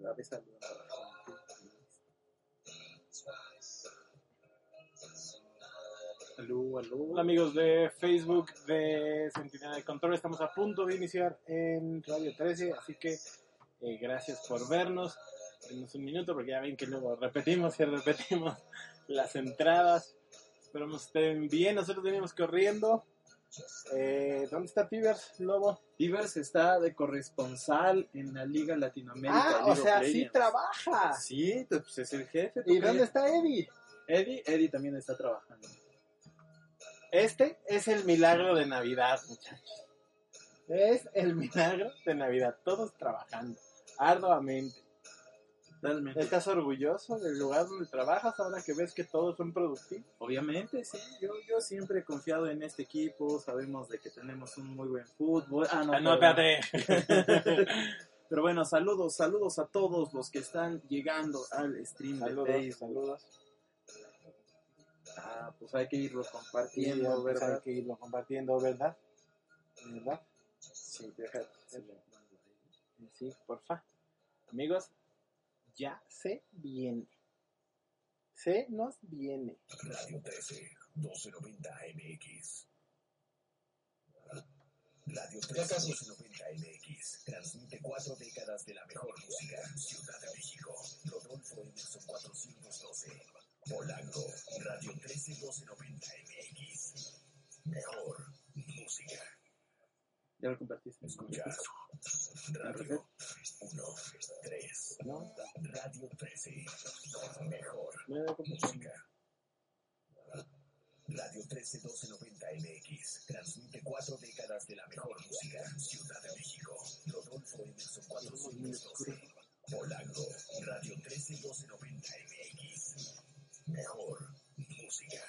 la vez saludando a la gente. Aló, aló. Amigos de Facebook de Sentinela de Control, estamos a punto de iniciar en Radio 13, así que eh, gracias por vernos. Denos un minuto porque ya ven que luego repetimos y repetimos las entradas. Esperamos estén bien, nosotros venimos corriendo. Eh, ¿Dónde está Tibers, Lobo? Ivers está de corresponsal en la Liga Latinoamérica. Ah, o of sea, sí trabaja. Sí, pues es el jefe. ¿Y dónde está Eddie? Eddie? Eddie también está trabajando. Este es el milagro de Navidad, muchachos. Es el milagro de Navidad, todos trabajando arduamente. Totalmente. ¿Estás orgulloso del lugar donde trabajas ahora que ves que todos son productivos? Obviamente, sí. Yo, yo siempre he confiado en este equipo. Sabemos de que tenemos un muy buen fútbol. Ah, no, Ah, no, perdón. espérate. Pero bueno, saludos, saludos a todos los que están llegando al stream saludos, de Facebook. saludos. Ah, pues hay que irlo compartiendo, pues, hay ¿verdad? que irlo compartiendo, ¿verdad? ¿Verdad? Sí, deja. Sí, porfa. Amigos, ya se viene. Se nos viene. Radio 13, 1290 MX. Radio 13, 1290 MX. Transmite cuatro décadas de la mejor música. Ciudad de México. Rodolfo Emerson 412. Polanco. Radio 13, 1290 MX. Mejor música. Ya lo compartiste. Escuchas. Radio 1, 3. ¿No? Radio 13. Mejor música. Radio 13 1290 MX transmite cuatro décadas de la mejor música. Ciudad de México. Rodolfo Emerson 412. Polanco. Radio 13 1290 MX. Mejor música.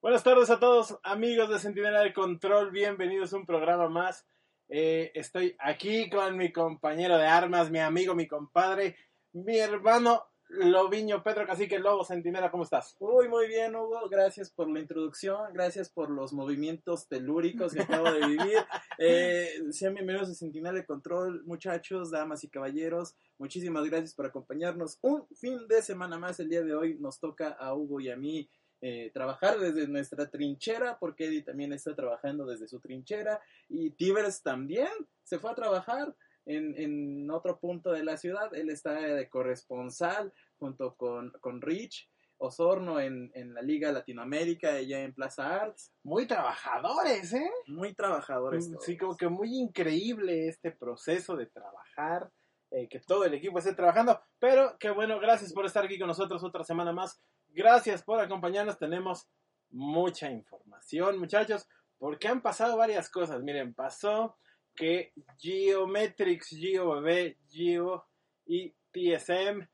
Buenas tardes a todos, amigos de Centinela de Control. Bienvenidos a un programa más. Eh, estoy aquí con mi compañero de armas, mi amigo, mi compadre, mi hermano Loviño Pedro Cacique Lobo Centinela. ¿Cómo estás? Uy, muy bien, Hugo. Gracias por la introducción. Gracias por los movimientos telúricos que acabo de vivir. Eh, sean bienvenidos a Sentinel de Control, muchachos, damas y caballeros. Muchísimas gracias por acompañarnos. Un fin de semana más. El día de hoy nos toca a Hugo y a mí eh, trabajar desde nuestra trinchera, porque Eddie también está trabajando desde su trinchera. Y Tivers también se fue a trabajar. En, en otro punto de la ciudad, él está de corresponsal junto con, con Rich, Osorno en, en la Liga Latinoamérica, ella en Plaza Arts. Muy trabajadores, ¿eh? Muy trabajadores. todos. Sí, como que muy increíble este proceso de trabajar, eh, que todo el equipo esté trabajando. Pero que bueno, gracias por estar aquí con nosotros otra semana más. Gracias por acompañarnos. Tenemos mucha información, muchachos, porque han pasado varias cosas. Miren, pasó que Geometrics, GeoBB, Geo y TSM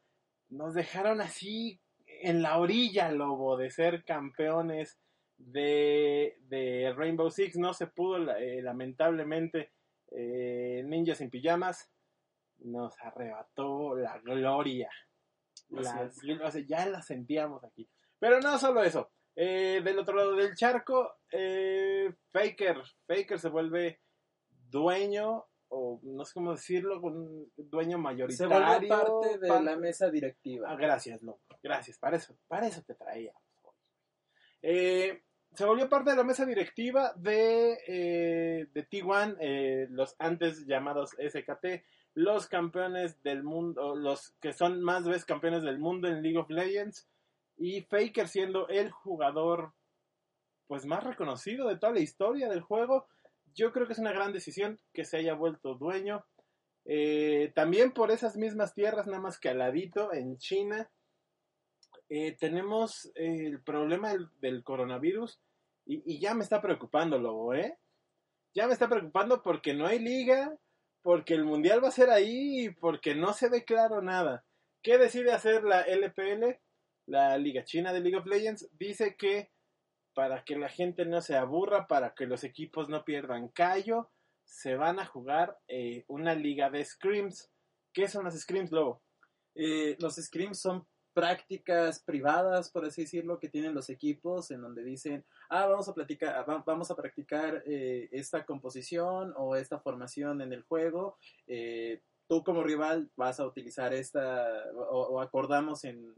nos dejaron así en la orilla, Lobo, de ser campeones de, de Rainbow Six. No se pudo, eh, lamentablemente, eh, Ninjas sin Pijamas nos arrebató la gloria. La- Así o sea, ya la sentíamos aquí. Pero no solo eso. Eh, del otro lado del charco, eh, Faker. Faker se vuelve dueño, o no sé cómo decirlo, un dueño Se mayoritario. volvió parte de pa- la mesa directiva. Ah, gracias, loco. Gracias. Para eso, para eso te traía. Eh, se volvió parte de la mesa directiva de, eh, de T1, eh, los antes llamados SKT, los campeones del mundo, los que son más veces campeones del mundo en League of Legends, y Faker siendo el jugador pues más reconocido de toda la historia del juego. Yo creo que es una gran decisión que se haya vuelto dueño. Eh, también por esas mismas tierras, nada más que al ladito, en China, eh, tenemos el problema del, del coronavirus y, y ya me está preocupando, Lobo, ¿eh? Ya me está preocupando porque no hay liga, porque el mundial va a ser ahí y porque no se ve claro nada. ¿Qué decide hacer la LPL, la Liga China de League of Legends? Dice que para que la gente no se aburra, para que los equipos no pierdan callo, se van a jugar eh, una liga de scrims. ¿Qué son las scrims, Lobo? Eh, los scrims son prácticas privadas, por así decirlo, que tienen los equipos en donde dicen, ah, vamos a va- vamos a practicar eh, esta composición o esta formación en el juego. eh, tú como rival vas a utilizar esta, o, acordamos en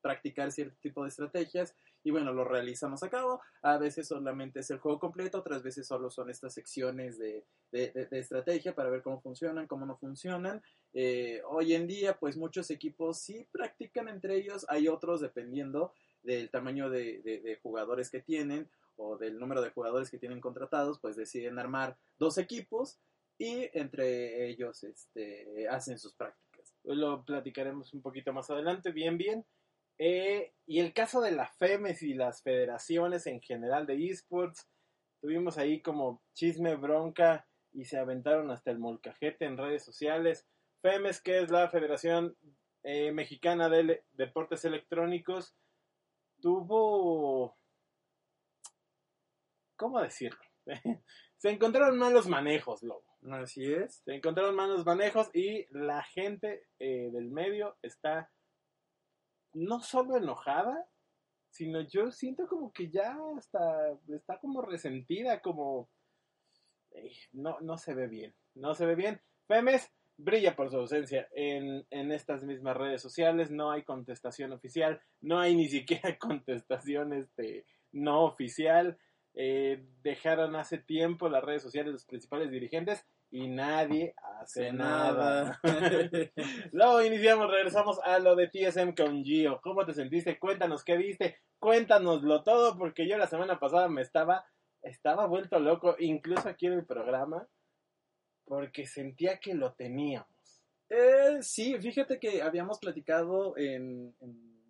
practicar cierto tipo de estrategias y bueno, lo realizamos a cabo. A veces solamente es el juego completo, otras veces solo son estas secciones de, de, estrategia para ver cómo funcionan, cómo no funcionan. Eh, hoy en día, pues muchos equipos sí practican entre ellos, hay otros dependiendo del tamaño de jugadores que tienen o del número de jugadores que tienen contratados, pues deciden armar dos equipos y entre ellos este, hacen sus prácticas. Lo platicaremos un poquito más adelante, bien, bien. Eh, y el caso de la FEMES y las federaciones en general de esports, tuvimos ahí como chisme, bronca y se aventaron hasta el molcajete en redes sociales. FEMES, que es la Federación eh, Mexicana de Deportes Electrónicos, tuvo... ¿Cómo decirlo? se encontraron malos manejos, Lobo. Así es. Se encontraron malos manejos y la gente eh, del medio está no solo enojada, sino yo siento como que ya hasta está como resentida, como no, no se ve bien, no se ve bien. Femes brilla por su ausencia en, en estas mismas redes sociales, no hay contestación oficial, no hay ni siquiera contestación este, no oficial. Eh, dejaron hace tiempo las redes sociales de los principales dirigentes y nadie hace Hace nada. nada. Luego iniciamos, regresamos a lo de TSM con Gio. ¿Cómo te sentiste? Cuéntanos qué viste, cuéntanoslo todo, porque yo la semana pasada me estaba, estaba vuelto loco, incluso aquí en el programa, porque sentía que lo teníamos. Eh, sí, fíjate que habíamos platicado en, en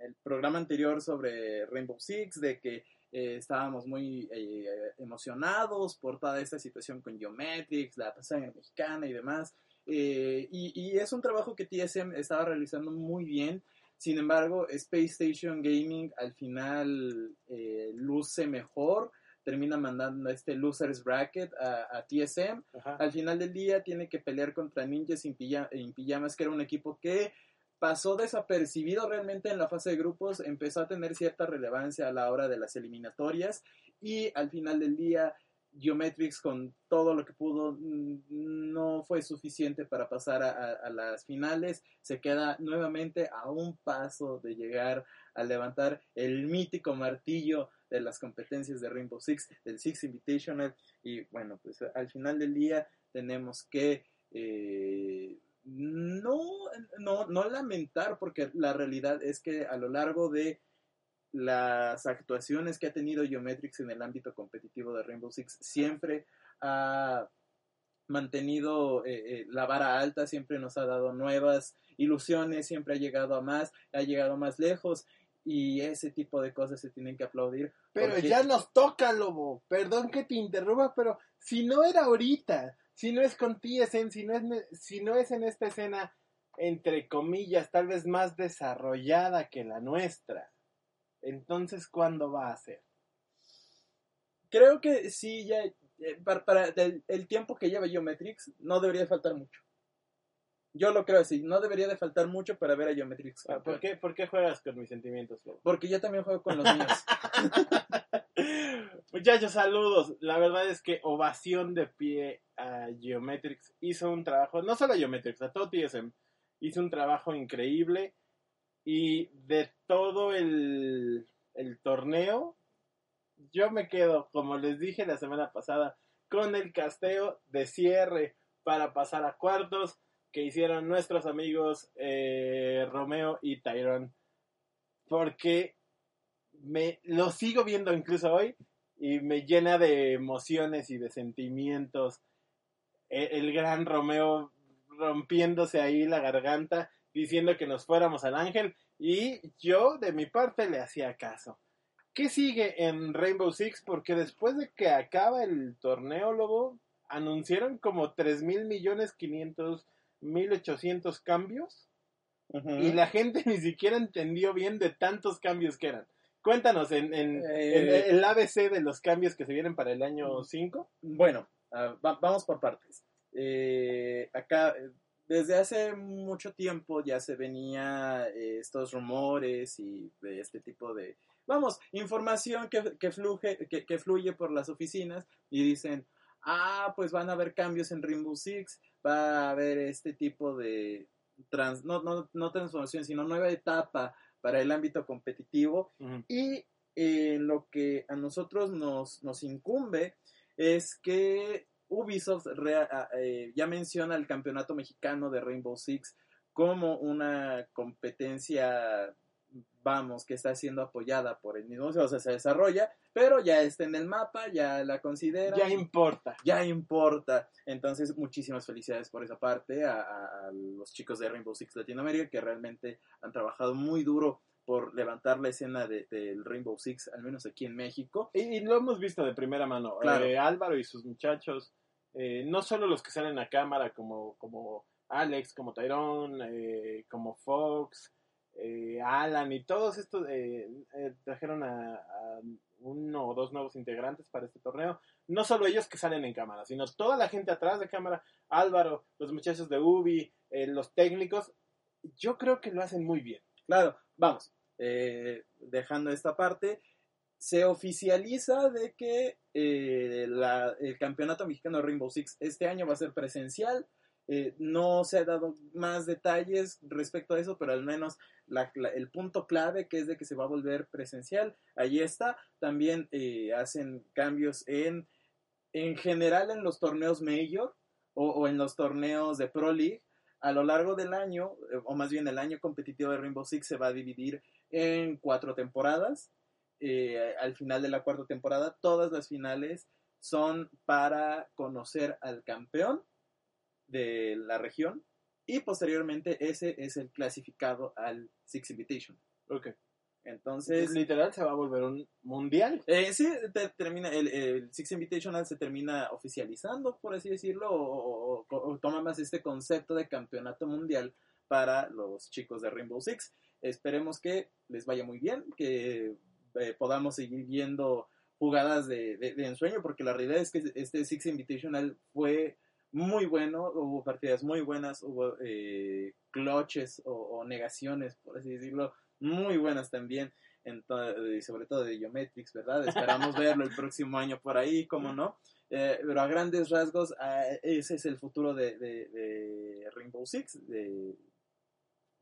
el programa anterior sobre Rainbow Six, de que eh, estábamos muy eh, emocionados por toda esta situación con Geometrics, la pasada mexicana y demás. Eh, y, y es un trabajo que TSM estaba realizando muy bien. Sin embargo, Space Station Gaming al final eh, luce mejor, termina mandando este Losers Bracket a, a TSM Ajá. al final del día tiene que pelear contra Ninjas en, en Pijamas, que era un equipo que pasó desapercibido realmente en la fase de grupos, empezó a tener cierta relevancia a la hora de las eliminatorias y al final del día Geometrics con todo lo que pudo mm, no fue suficiente para pasar a, las finales, se queda nuevamente a un paso de llegar a levantar el mítico martillo de las competencias de Rainbow Six, del Six Invitational. Y bueno, pues al final del día tenemos que eh, no, no, no lamentar, porque la realidad es que a lo largo de las actuaciones que ha tenido Geometrics en el ámbito competitivo de Rainbow Six siempre ha mantenido eh, eh, la vara alta, siempre nos ha dado nuevas ilusiones, siempre ha llegado a más, ha llegado más lejos y ese tipo de cosas se tienen que aplaudir. Pero porque- ya nos toca, Lobo. Perdón que te interrumpa, pero si no era ahorita, si no es con TSM, si no es, si no es en esta escena, entre comillas, tal vez más desarrollada que la nuestra, entonces, ¿cuándo va a ser? Creo que sí, ya eh, para, el, el tiempo que lleva Geometrics no debería de faltar mucho. Yo lo creo así, no debería de faltar mucho para ver a Geometrics. Ah, ¿Por qué, ¿Por qué juegas con mis sentimientos, Lobo? Porque yo también juego con los niños. Muchachos, saludos. La verdad es que ovación de pie a Geometrics. Hizo un trabajo, no solo a Geometrics, a todo TSM. Hizo un trabajo increíble. Y de todo el, el torneo, yo me quedo, como les dije la semana pasada, con el casteo de cierre para pasar a cuartos que hicieron nuestros amigos eh, Romeo y Tyrone. Porque me lo sigo viendo incluso hoy y me llena de emociones y de sentimientos. E- El, gran Romeo rompiéndose ahí la garganta, diciendo que nos fuéramos al ángel, y yo de mi parte le hacía caso. ¿Qué sigue en Rainbow Six? Porque después de que acaba el torneo, Lobo, anunciaron como 3 mil millones 500 mil 800 cambios y la gente ni siquiera entendió bien de tantos cambios que eran. Cuéntanos, en, en- Eh. en el ABC de los cambios que se vienen para el año 5. Bueno, va- vamos por partes. Eh, acá, eh, desde hace mucho tiempo ya se venía eh, estos rumores y de este tipo de, vamos, información que, que, fluje, que, que fluye por las oficinas y dicen, ah, pues van a haber cambios en Rainbow Six, va a haber este tipo de trans, no, no, no transformación, sino nueva etapa para el ámbito competitivo. Y eh, lo que a nosotros nos, nos incumbe es que Ubisoft rea- a- eh, ya menciona el campeonato mexicano de Rainbow Six como una competencia, vamos, que está siendo apoyada por el mismo, o sea, se desarrolla, pero ya está en el mapa, ya la considera Ya importa. ya importa. Entonces, muchísimas felicidades por esa parte a, a- a los chicos de Rainbow Six Latinoamérica que realmente han trabajado muy duro por levantar la escena de- del Rainbow Six, al menos aquí en México. Y, y lo hemos visto de primera mano. Claro. Eh, Álvaro y sus muchachos, eh, no solo los que salen a cámara como, como Alex, como Tyrone, eh, como Fox, eh, Alan y todos estos eh, eh, trajeron a, uno o dos nuevos integrantes para este torneo. No solo ellos que salen en cámara, sino toda la gente atrás de cámara, Álvaro, los muchachos de Ubi, los técnicos, yo creo que lo hacen muy bien. Claro, vamos, dejando esta parte, se oficializa de que el campeonato mexicano Rainbow Six este año va a ser presencial. Eh, no se ha dado más detalles respecto a eso, pero al menos la- el punto clave que es de que se va a volver presencial, ahí está. También eh, hacen cambios en, en general en los torneos Major o, o en los torneos de Pro League. A lo largo del año, eh, o más bien el año competitivo de Rainbow Six se va a dividir en cuatro temporadas. Eh, al final de la cuarta temporada, todas las finales son para conocer al campeón de la región y posteriormente ese es el clasificado al Six Invitation. Ok. Entonces, literal se va a volver un mundial. eh, sí, te- termina, el, el Six Invitational se termina oficializando, por así decirlo, o, o- o toma más este concepto de campeonato mundial para los chicos de Rainbow Six. Esperemos que les vaya muy bien, que eh, podamos seguir viendo jugadas de, de- de ensueño, porque la realidad es que este Six Invitational fue muy bueno, hubo partidas muy buenas, hubo eh, clutches o, o negaciones, por así decirlo, muy buenas también, ento- y sobre todo de Geometrics, ¿verdad? Esperamos verlo el próximo año por ahí, ¿cómo no? Eh, pero a grandes rasgos, ah, ese es el futuro de, de- de Rainbow Six. de-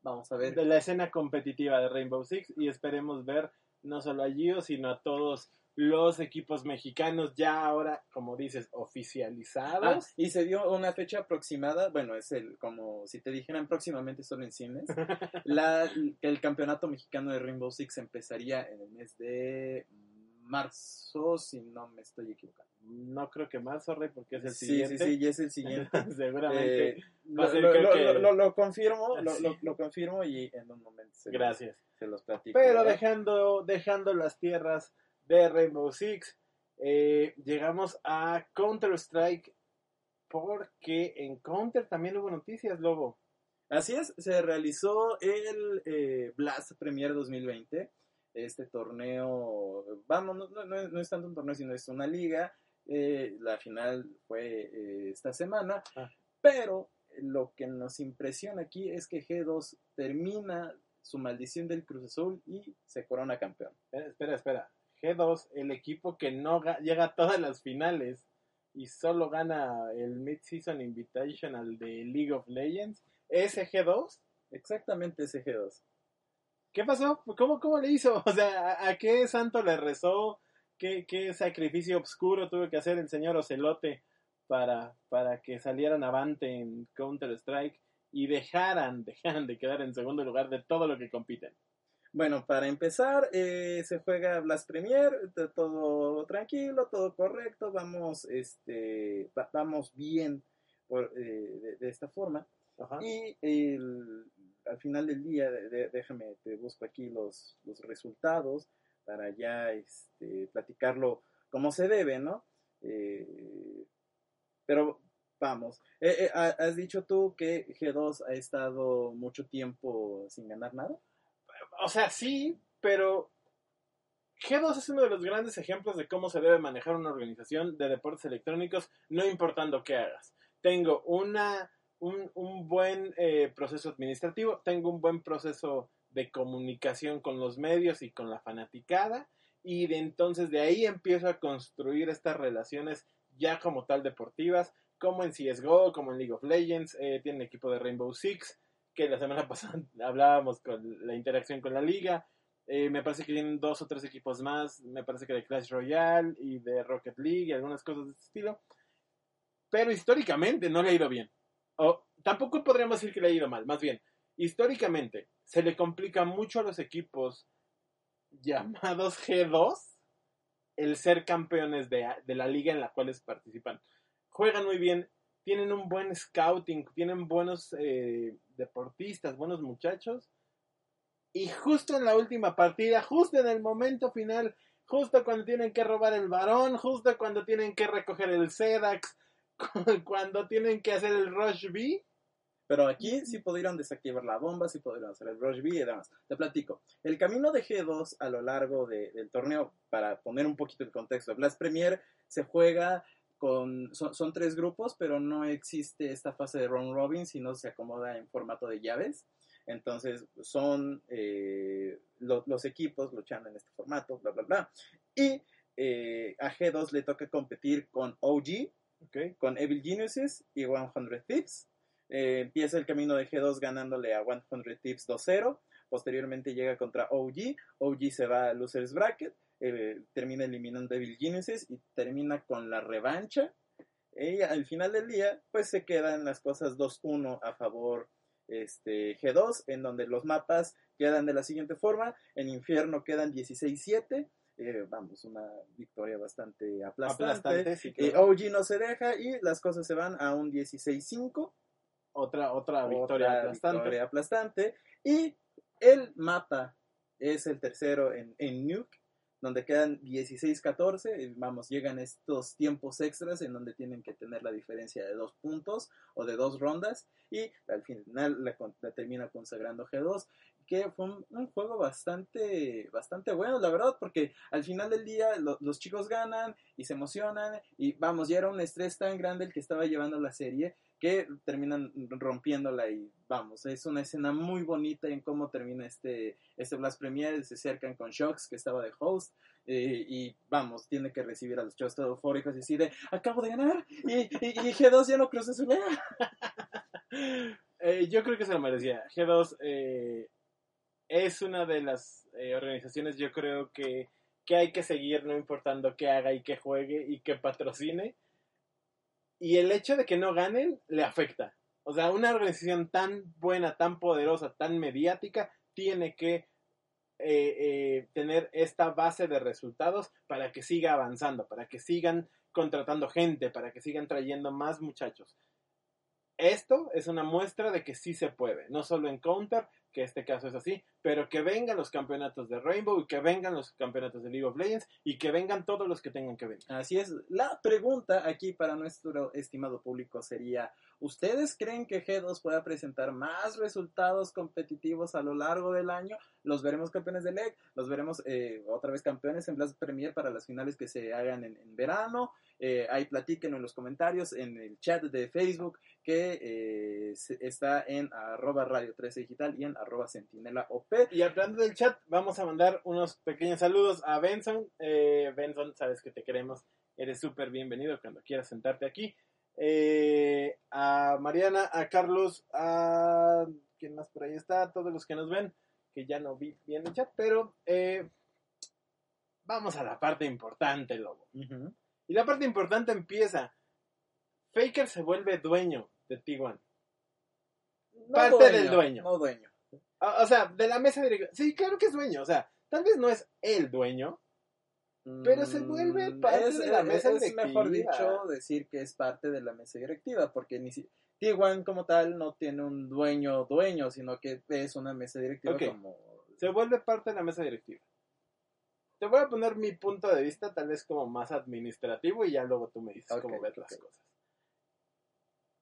Vamos a ver. de la escena competitiva de Rainbow Six y esperemos ver no solo a Gio, sino a todos los equipos mexicanos ya ahora, como dices, Ah, oficializados. y se dio una fecha aproximada, bueno, es el, como si te dijeran próximamente son en cines, la, el campeonato mexicano de Rainbow Six empezaría en el mes de marzo, si no me estoy equivocando. No creo que más, sorry, porque es el sí, siguiente. sí, sí, ya es el siguiente. Seguramente. Eh, lo, lo- lo- que- lo- confirmo, lo, Sí. confirmo y en un momento se, Gracias. se los platico. Pero ¿verdad? dejando, dejando las tierras de Rainbow Six, eh, llegamos a Counter-Strike porque en Counter también hubo noticias, Lobo. Así es, se realizó el eh, Blast Premier 2020, este torneo, vamos, no, no- no- es tanto un torneo, sino es una liga, eh, la final fue eh, esta semana, Ah. pero lo que nos impresiona aquí es que G2 termina su maldición del Cruz Azul y se corona campeón. Espera, espera. G2, el equipo que no ga- llega a todas las finales y solo gana el Mid-Season Invitational de League of Legends, ¿ese G2? Exactamente ese G2. ¿Qué pasó? ¿Cómo, cómo le hizo? O sea, ¿a, a qué santo le rezó? ¿Qué, ¿Qué sacrificio oscuro tuvo que hacer el señor Ocelote para, para que salieran avante en Counter-Strike y dejaran, dejaran de quedar en segundo lugar de todo lo que compiten? Bueno, para empezar, eh, se juega Blast Premier, todo tranquilo, todo correcto, vamos, este, va- vamos bien por, eh, de, de esta forma. Ajá. Y el- al final del día, de- déjame, te busco aquí los, los resultados para ya este, platicarlo como se debe, ¿no? Eh, pero vamos, Eh, eh, ha- has dicho tú que G2 ha estado mucho tiempo sin ganar nada. O sea, sí, pero G2 es uno de los grandes ejemplos de cómo se debe manejar una organización de deportes electrónicos, no importando qué hagas. Tengo una, un, un buen eh, proceso administrativo, tengo un buen proceso de comunicación con los medios y con la fanaticada, y de entonces de ahí empiezo a construir estas relaciones ya como tal deportivas como en CSGO, como en League of Legends, eh, tienen equipo de Rainbow Six, que la semana pasada hablábamos con la interacción con la liga. Eh, me parece que tienen dos o tres equipos más, me parece que de Clash Royale y de Rocket League y algunas cosas de ese estilo. Pero históricamente no le ha ido bien. O tampoco podríamos decir que le ha ido mal, más bien, históricamente se le complica mucho a los equipos llamados G2 el ser campeones de, de la liga en la cual participan. Juegan muy bien, tienen un buen scouting, tienen buenos eh, deportistas, buenos muchachos. Y justo en la última partida, justo en el momento final, justo cuando tienen que robar el varón, justo cuando tienen que recoger el Sedax, cuando tienen que hacer el Rush B, pero aquí sí pudieron desactivar la bomba, sí pudieron hacer el Rush B y demás. Te platico. El camino de G2 a lo largo del torneo, para poner un poquito el contexto, Blast Premier se juega con. Son, tres grupos, pero no existe esta fase de round robin, sino se acomoda en formato de llaves. Entonces son eh, los equipos luchando en este formato, bla, bla, bla. Y eh, a G2 le toca competir con OG, con Evil Geniuses y 100 Thieves eh, empieza el camino de G2 ganándole a 100 Tips 2-0. Posteriormente llega contra OG. OG se va a Losers Bracket. Eh, termina eliminando a Devil Genesis y termina con la revancha. Y al final del día, pues se quedan las cosas 2-1 a favor este, G2, en donde los mapas quedan de la siguiente forma. En Infierno quedan 16-7. Eh, vamos, una victoria bastante aplastante. OG no se deja y las cosas se van a un 16-5 otra, otra victoria aplastante. aplastante. Y el mapa es el tercero en, en Nuke, donde quedan 16-14. Vamos, llegan estos tiempos extras en donde tienen que tener la diferencia de dos puntos o de dos rondas. Y al final la, termina consagrando G2 que fue un, juego bastante, bastante bueno, la verdad, porque al final del día los chicos ganan y se emocionan y vamos, ya era un estrés tan grande el que estaba llevando la serie que terminan rompiéndola y vamos, es una escena muy bonita en cómo termina este, este Blast Premier, se acercan con Shocks que estaba de host eh, y vamos, tiene que recibir a los todos eufóricos y decide, acabo de ganar y, y, G2 ya no cruza su eh, yo creo que se lo merecía. G2 eh, es una de las eh, organizaciones yo creo que, que hay que seguir no importando qué haga y qué juegue y qué patrocine y el hecho de que no ganen le afecta. O sea, una organización tan buena, tan poderosa, tan mediática, tiene que eh, eh, tener esta base de resultados para que siga avanzando, para que sigan contratando gente, para que sigan trayendo más muchachos. Esto es una muestra de que sí se puede, no solo en Counter, que este caso es así, pero que vengan los campeonatos de Rainbow y que vengan los campeonatos de League of Legends y que vengan todos los que tengan que venir. Así es. La pregunta aquí para nuestro estimado público sería, ¿ustedes creen que G2 pueda presentar más resultados competitivos a lo largo del año? Los veremos campeones de LEG, los veremos eh, otra vez campeones en Blast Premier para las finales que se hagan en, verano. Eh, ahí platiquen en los comentarios, en el chat de Facebook, que eh, está en arroba radio 13 digital y en arroba sentinela Y hablando del chat, vamos a mandar unos pequeños saludos a Benson. Eh, Benson, sabes que te queremos. Eres súper bienvenido cuando quieras sentarte aquí. Eh, a Mariana, a Carlos, a... ¿Quién más por ahí está? A todos los que nos ven, que ya no vi bien el chat, pero eh, vamos a la parte importante, Lobo. Y la parte importante empieza. Faker se vuelve dueño de T1. parte del dueño. No dueño. O, sea, de la mesa directiva. Sí, claro que es dueño. O sea, tal vez no es el dueño, pero se vuelve mm, parte de la mesa directiva. Es mejor dicho decir que es parte de la mesa directiva, porque ni si T1 como tal no tiene un dueño dueño, sino que es una mesa directiva como... Se vuelve parte de la mesa directiva. Te voy a poner mi punto de vista, tal vez como más administrativo, y ya luego tú me dices cómo ves las cosas.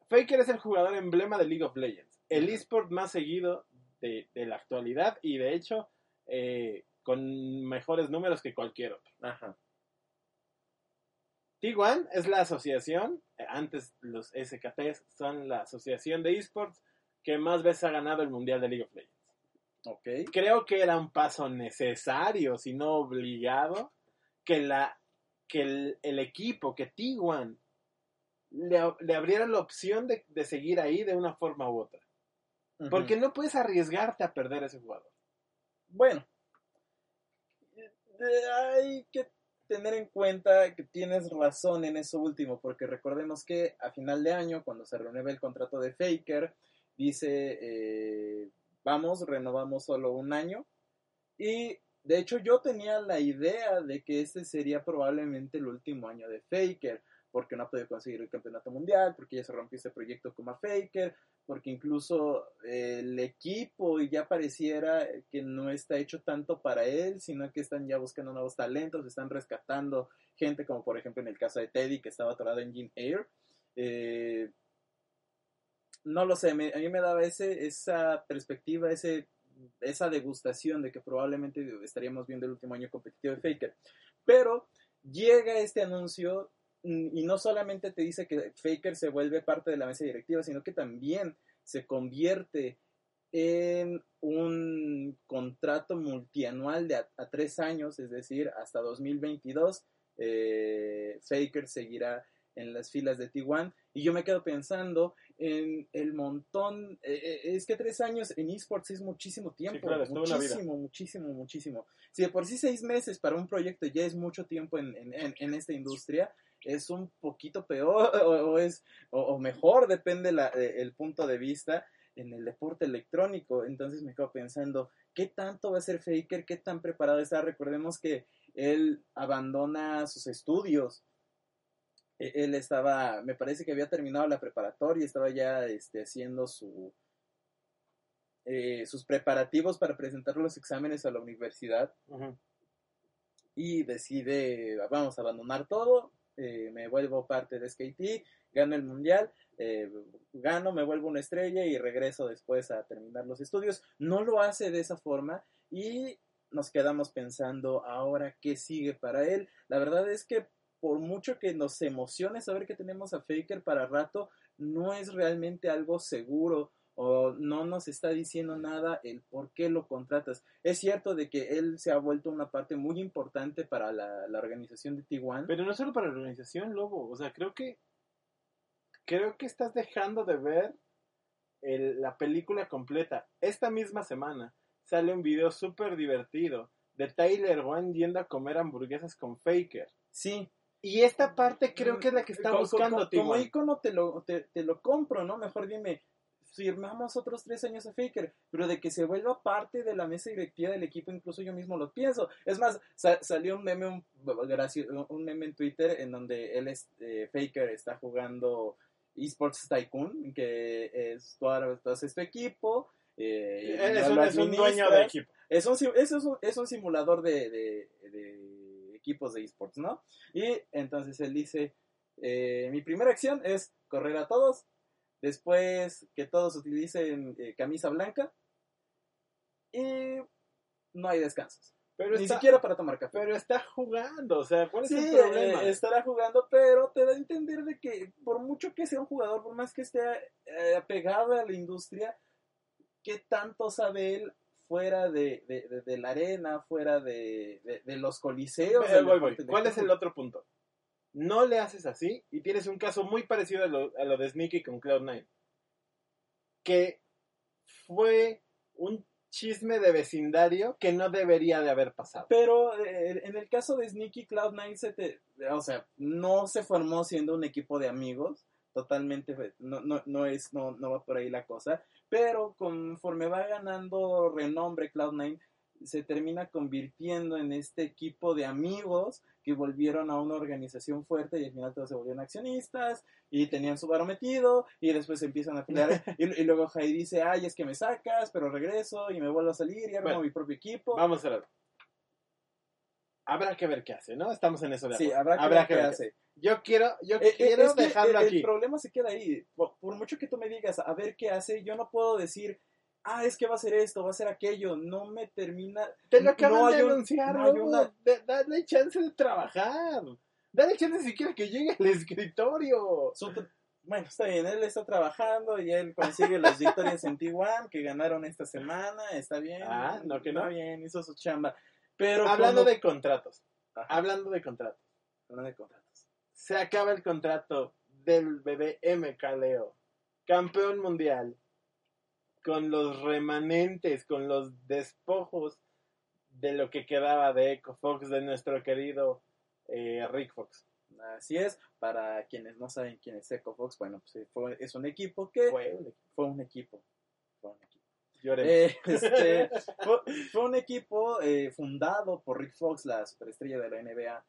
Faker es el jugador emblema de League of Legends, el esport más seguido de, la actualidad y de hecho eh, con mejores números que cualquier otro. Ajá. T1 es la asociación, eh, antes los SKTs son la asociación de esports que más veces ha ganado el Mundial de League of Legends. Okay. Creo que era un paso necesario, si no obligado, que, la, que el, el equipo, que T1 le, a- le abrieran la opción de, de seguir ahí de una forma u otra. Porque no puedes arriesgarte a perder a ese jugador. Bueno, hay que tener en cuenta que tienes razón en eso último, porque recordemos que a final de año, cuando se renueva el contrato de Faker, dice, eh, vamos, renovamos solo un año. Y de hecho yo tenía la idea de que este sería probablemente el último año de Faker, porque no ha podido conseguir el campeonato mundial, porque ya se rompió ese proyecto como a Faker, porque incluso eh, el equipo ya pareciera que no está hecho tanto para él, sino que están ya buscando nuevos talentos, están rescatando gente como por ejemplo en el caso de Teddy que estaba atorado en Jim Air. Eh, no lo sé, a mí me daba esa perspectiva, esa degustación de que probablemente estaríamos viendo el último año competitivo de Faker. Pero llega este anuncio y no solamente te dice que Faker se vuelve parte de la mesa directiva, sino que también se convierte en un contrato multianual de a, a tres años, es decir, hasta 2022. eh, Faker seguirá en las filas de T1 y yo me quedo pensando en el montón, eh, eh, es que tres años en esports es muchísimo tiempo, claro, muchísimo, muchísimo, muchísimo. Si de por sí seis meses para un proyecto ya es mucho tiempo en, en- en- en esta industria, es un poquito peor o, o es o, o mejor, depende la, eh, el punto de vista en el deporte electrónico. Entonces me quedo pensando, ¿qué tanto va a ser Faker? ¿Qué tan preparado está? Recordemos que él abandona sus estudios. E- Él estaba, me parece que había terminado la preparatoria, estaba ya este, haciendo su, eh, sus preparativos para presentar los exámenes a la universidad y decide, vamos a abandonar todo, eh, me vuelvo parte de SKT, gano el mundial, eh, gano, me vuelvo una estrella y regreso después a terminar los estudios. No lo hace de esa forma y nos quedamos pensando ahora qué sigue para él. La verdad es que por mucho que nos emocione saber que tenemos a Faker para rato, no es realmente algo seguro o no nos está diciendo nada el por qué lo contratas. Es cierto de que él se ha vuelto una parte muy importante para la, la organización de T1. Pero no solo para la organización, Lobo. O sea, creo que. Creo que estás dejando de ver el- la película completa. Esta misma semana sale un video súper divertido de Tyler One yendo a comer hamburguesas con Faker. Sí. Y esta parte creo que es la que está buscando co- Como T1. icono te lo, te, te lo compro, ¿no? Mejor dime, firmamos otros tres años a Faker, pero de que se vuelva parte de la mesa directiva del equipo, incluso yo mismo lo pienso. Es más, sa- salió un meme, un, un meme en Twitter en donde él es, eh, Faker está jugando eSports Tycoon, que es todo, entonces tu equipo. eh, Él es un, es un dueño de equipo. Es un, es un, es un simulador de, de- de equipos de esports, ¿no? Y entonces él dice, eh, mi primera acción es correr a todos, después que todos utilicen eh, camisa blanca y no hay descansos. Pero Ni está, siquiera para tomar café. pero está jugando. O sea, ¿cuál es Sí, el problema? eh, estará jugando, pero te da a entender de que por mucho que sea un jugador, por más que esté eh, apegado a la industria, ¿qué tanto sabe él fuera de, de- de- de la arena, fuera de, los coliseos? Pero voy, voy. ¿Cuál es el otro punto? No le haces así y tienes un caso muy parecido a lo, de Sneaky con Cloud9. Que fue un chisme de vecindario que no debería de haber pasado. Pero eh, en el caso de Sneaky Cloud9, se te, o sea, no se formó siendo un equipo de amigos, totalmente, fue- no, no, no, es, no, no va por ahí la cosa, pero conforme va ganando renombre Cloud9, se termina convirtiendo en este equipo de amigos que volvieron a una organización fuerte y al final todos se volvieron accionistas y tenían su varo metido y después se empiezan a pelear y, y luego Jai dice, ay, es que me sacas, pero regreso y me vuelvo a salir y armo Bueno, mi propio equipo. Vamos a ver. Habrá que ver qué hace, ¿no? Estamos en eso de Sí, acuerdo. habrá que ver qué ver hace. Yo quiero, yo Eh, eh, quiero es que dejarlo el, aquí. El problema se queda ahí. Por, por mucho que tú me digas, a ver qué hace, yo no puedo decir, ah, es que va a hacer esto, va a hacer aquello. No me termina. Te lo acaban no de un- anunciar, no una- Da- Dale chance de trabajar. Dale chance siquiera que llegue al escritorio. bueno, está bien, él está trabajando y él consigue las victorias en T1 que ganaron esta semana. Está bien. Ah, no, que no. Está bien, hizo su chamba. Pero Hablando cuando- de contratos. Ajá, Hablando de contratos. hablando de contratos. Se acaba el contrato del bebé MK Leo, campeón mundial, con los remanentes, con los despojos de lo que quedaba de Echo Fox, de nuestro querido eh, Rick Fox. Así es, para quienes no saben quién es Echo Fox, bueno, pues eh, fue- es un equipo que Fue un equipo. fue un equipo. Fue un equipo. Lloré. Eh, este, fue, fue un equipo eh, fundado por Rick Fox, la superestrella de la NBA.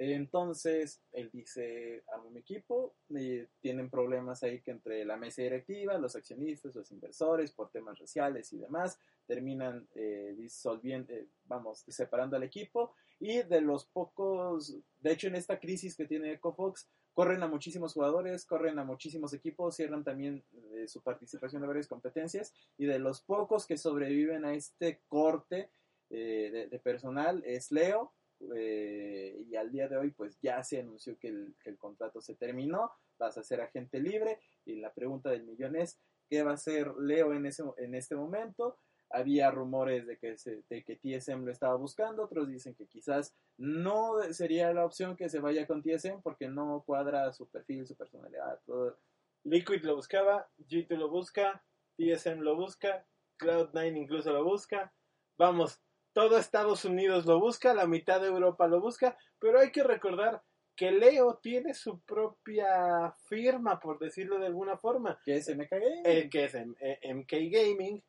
Entonces, él dice, armo mi equipo, eh, tienen problemas ahí que entre la mesa directiva, los accionistas, los inversores, por temas raciales y demás, terminan eh, disolviendo, eh, vamos, separando al equipo. Y de los pocos, de hecho en esta crisis que tiene EcoFox, corren a muchísimos jugadores, corren a muchísimos equipos, cierran también eh, su participación en varias competencias y de los pocos que sobreviven a este corte eh, de, de personal es Leo eh, y al día de hoy pues ya se anunció que el, contrato se terminó, vas a ser agente libre y la pregunta del millón es ¿qué va a hacer Leo en, ese, en este momento? Había rumores de que, de que TSM lo estaba buscando, otros dicen que quizás no sería la opción que se vaya con TSM porque no cuadra su perfil, su personalidad, todo, Liquid lo buscaba, G2 lo busca, TSM lo busca, Cloud9 incluso lo busca. Vamos, todo Estados Unidos lo busca, la mitad de Europa lo busca, pero hay que recordar que Leo tiene su propia firma, por decirlo de alguna forma, que es MK Gaming. eh, que es M- eh, MK Gaming,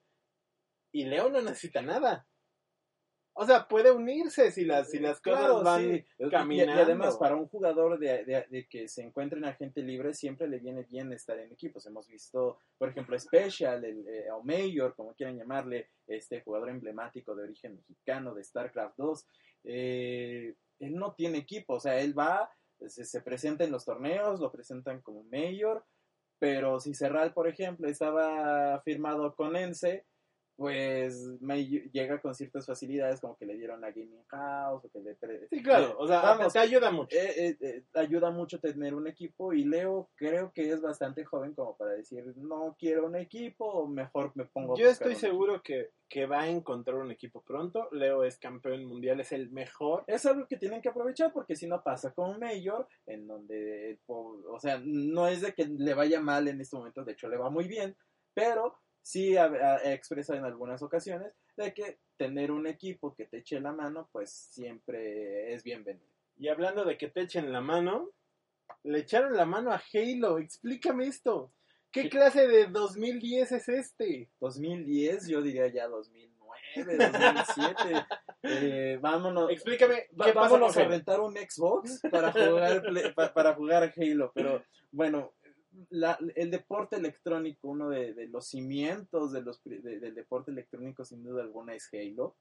y Leo no necesita nada. O sea, puede unirse si las, si las cosas Claro, van sí. Y- caminando. Y, además, para un jugador de, de- de que se encuentre en agente libre, siempre le viene bien estar en equipos. Hemos visto, por ejemplo, Special, el, eh, o Mayor, como quieran llamarle, este jugador emblemático de origen mexicano de StarCraft 2. eh, él no tiene equipo, o sea, él va, se, se presenta en los torneos, lo presentan como Mayor, pero si Serral, por ejemplo, estaba firmado con Ence, pues me llega con ciertas facilidades como que le dieron a Gaming House o que le Sí, claro, o sea, vamos, te ayuda mucho. eh, eh, eh, ayuda mucho tener un equipo y Leo creo que es bastante joven como para decir no quiero un equipo o mejor me pongo Yo estoy seguro que, que va a encontrar un equipo pronto. Leo es campeón mundial, es el mejor. es algo que tienen que aprovechar porque si no pasa con Mayor, en donde, o sea, no es de que le vaya mal en este momento, de hecho le va muy bien, pero sí ha, ha expresado en algunas ocasiones de que tener un equipo que te eche la mano, pues siempre es bienvenido. Y hablando de que te echen la mano, le echaron la mano a Halo. Explícame esto. ¿Qué clase de 2010 es este? 2010, yo diría ya 2009, 2007. eh, vámonos. Explícame, Va- ¿qué vámonos a rentar un Xbox para jugar para jugar Halo, pero bueno, la- el deporte electrónico, uno de, los cimientos de los, del deporte electrónico sin duda alguna es Halo.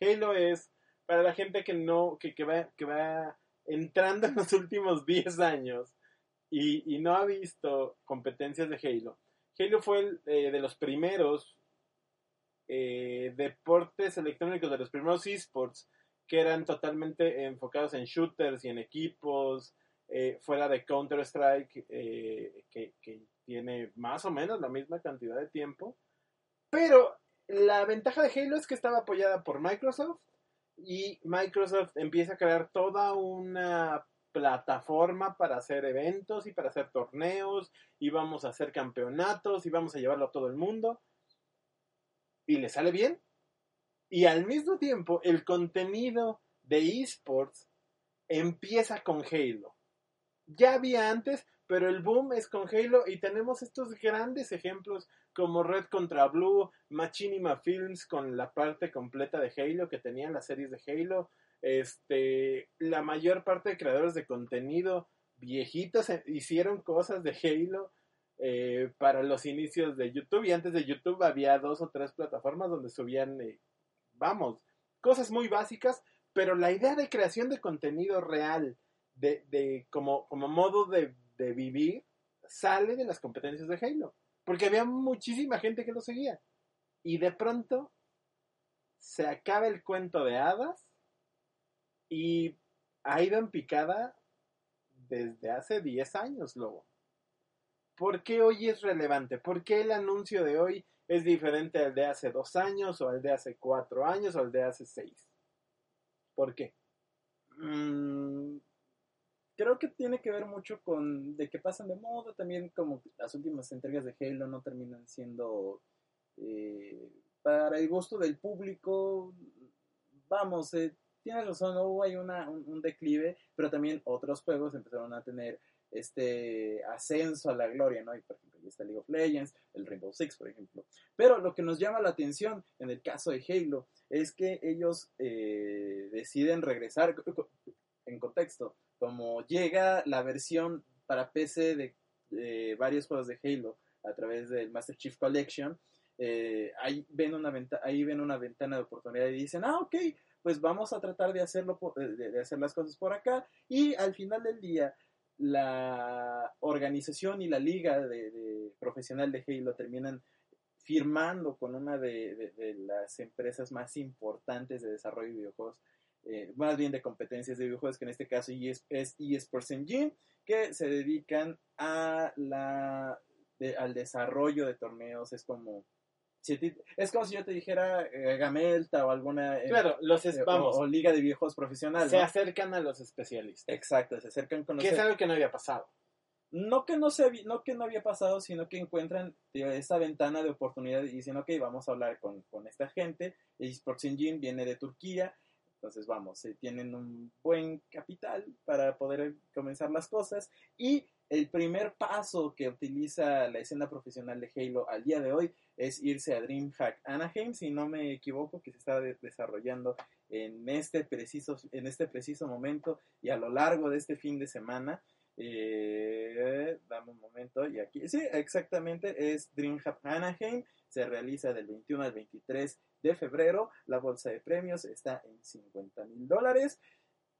Halo es para la gente que no, que, que va, que va entrando en los últimos 10 años y, y no ha visto competencias de Halo. Halo fue el, eh, de los primeros eh, deportes electrónicos, de los primeros esports que eran totalmente enfocados en shooters y en equipos, eh, fuera de Counter-Strike, eh, que, que tiene más o menos la misma cantidad de tiempo. Pero la ventaja de Halo es que estaba apoyada por Microsoft y Microsoft empieza a crear toda una plataforma para hacer eventos y para hacer torneos y vamos a hacer campeonatos y vamos a llevarlo a todo el mundo y le sale bien y al mismo tiempo el contenido de esports empieza con Halo ya había antes pero el boom es con Halo y tenemos estos grandes ejemplos como Red contra Blue, Machinima Films con la parte completa de Halo que tenían las series de Halo, este, la mayor parte de creadores de contenido viejitos eh, hicieron cosas de Halo eh, para los inicios de YouTube y antes de YouTube había dos o tres plataformas donde subían, eh, vamos, cosas muy básicas, pero la idea de creación de contenido real, de, de como, como modo de, de vivir, sale de las competencias de Halo porque había muchísima gente que lo seguía. Y de pronto se acaba el cuento de hadas y ha ido en picada desde hace 10 años, Lobo. ¿Por qué hoy es relevante? ¿Por qué el anuncio de hoy es diferente al de hace dos años o al de hace cuatro años o al de hace seis? ¿Por qué? Mm, creo que tiene que ver mucho con de que pasan de moda, también como las últimas entregas de Halo no terminan siendo eh, para el gusto del público, vamos, eh, tienes razón, hubo hay una, un, declive, pero también otros juegos empezaron a tener este ascenso a la gloria, ¿no? Y por ejemplo, ahí está League of Legends, el Rainbow Six, por ejemplo. Pero lo que nos llama la atención en el caso de Halo es que ellos eh, deciden regresar en contexto, como llega la versión para PC de eh, varios juegos de Halo a través del Master Chief Collection, eh, ahí, ven una ahí ven una ventana de oportunidad y dicen, ah, ok, pues vamos a tratar de, hacerlo por- de, hacer las cosas por acá y al final del día la organización y la liga de, profesional de Halo terminan firmando con una de las empresas más importantes de desarrollo de videojuegos, eh, más bien de competencias de videojuegos, que en este caso es, es eSports Engine, que se dedican a la, de- al desarrollo de torneos. Es como, si ti- es como si yo te dijera eh, Gamelta o alguna eh, Claro, los es- eh, o- vamos, o, liga de videojuegos profesional. se ¿no? acercan a los especialistas. Exacto, se acercan con Que es algo que no había pasado. no que no se había- no que no había pasado, sino que encuentran tío, esa ventana de oportunidad y dicen, ok, vamos a hablar con, con esta gente. Esports Engine viene de Turquía, entonces vamos, eh, tienen un buen capital para poder comenzar las cosas. Y el primer paso que utiliza la escena profesional de Halo al día de hoy es irse a DreamHack Anaheim, si no me equivoco, que se está de- desarrollando en este preciso, en este preciso momento y a lo largo de este fin de semana. Eh, dame un momento, y aquí, sí, exactamente, es DreamHack Anaheim, se realiza del 21 al 23 de febrero, la bolsa de premios está en 50 mil dólares,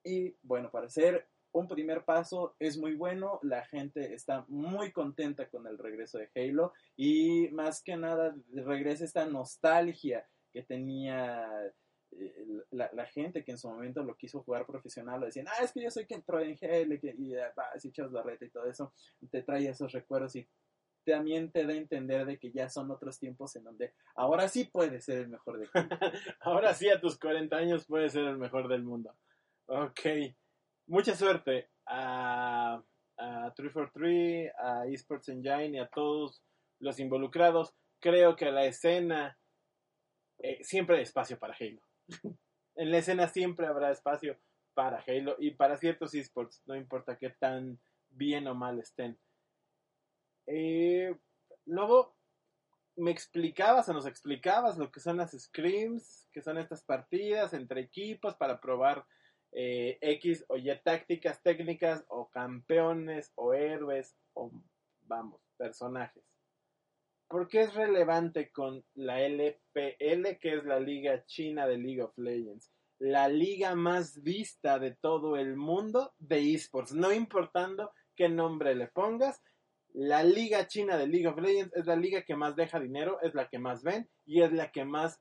y bueno, para hacer un primer paso es muy bueno, la gente está muy contenta con el regreso de Halo, y más que nada regresa esta nostalgia que tenía eh, la, gente que en su momento lo quiso jugar profesional, decían, ah, es que yo soy que entró en GL, que, y ah, vas y echas la reta y todo eso, te trae esos recuerdos y también te da a entender de que ya son otros tiempos en donde ahora sí puedes ser el mejor de Halo. Ahora sí, a tus 40 años puedes ser el mejor del mundo. Ok. Mucha suerte a, a 343, a Esports Engine y a todos los involucrados. Creo que la escena eh, siempre hay espacio para Halo. en la escena siempre habrá espacio para Halo y para ciertos esports, no importa qué tan bien o mal estén. Eh, luego, me explicabas o nos explicabas lo que son las scrims, que son estas partidas entre equipos para probar eh, X o Y tácticas, técnicas, o campeones, o héroes, o vamos, personajes. ¿Por qué es relevante con la LPL, que es la liga china de League of Legends? La liga más vista de todo el mundo de esports, no importando qué nombre le pongas, la liga china de League of Legends es la liga que más deja dinero, es la que más ven y es la que más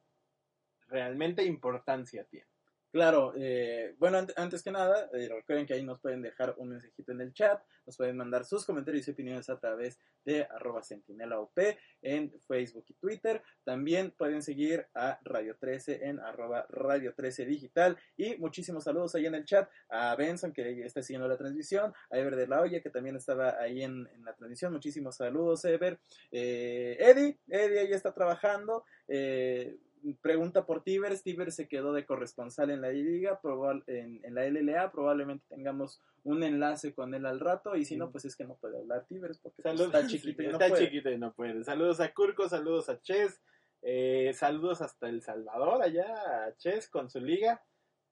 realmente importancia tiene. Claro, eh, bueno, ant- antes que nada, eh, recuerden que ahí nos pueden dejar un mensajito en el chat, nos pueden mandar sus comentarios y opiniones a través de arroba sentinelaop en Facebook y Twitter. También pueden seguir a Radio 13 en arroba Radio 13 Digital. Y muchísimos saludos ahí en el chat a Benson, que está siguiendo la transmisión, a Ever de la Olla, que también estaba ahí en, en la transmisión. Muchísimos saludos, Ever. Eh, Eddie, Eddie ahí está trabajando. Eh, pregunta por Tibers. Tibers se quedó de corresponsal en la liga, probable, en, en, la LLA. Probablemente tengamos un enlace con él al rato. Y si no, pues es que no puede hablar Tibers porque pues, Saludos, está chiquito y no está puede. chiquito y no puede. Saludos a Curco, saludos a Ches, eh, saludos hasta El Salvador, allá a Ches con su liga,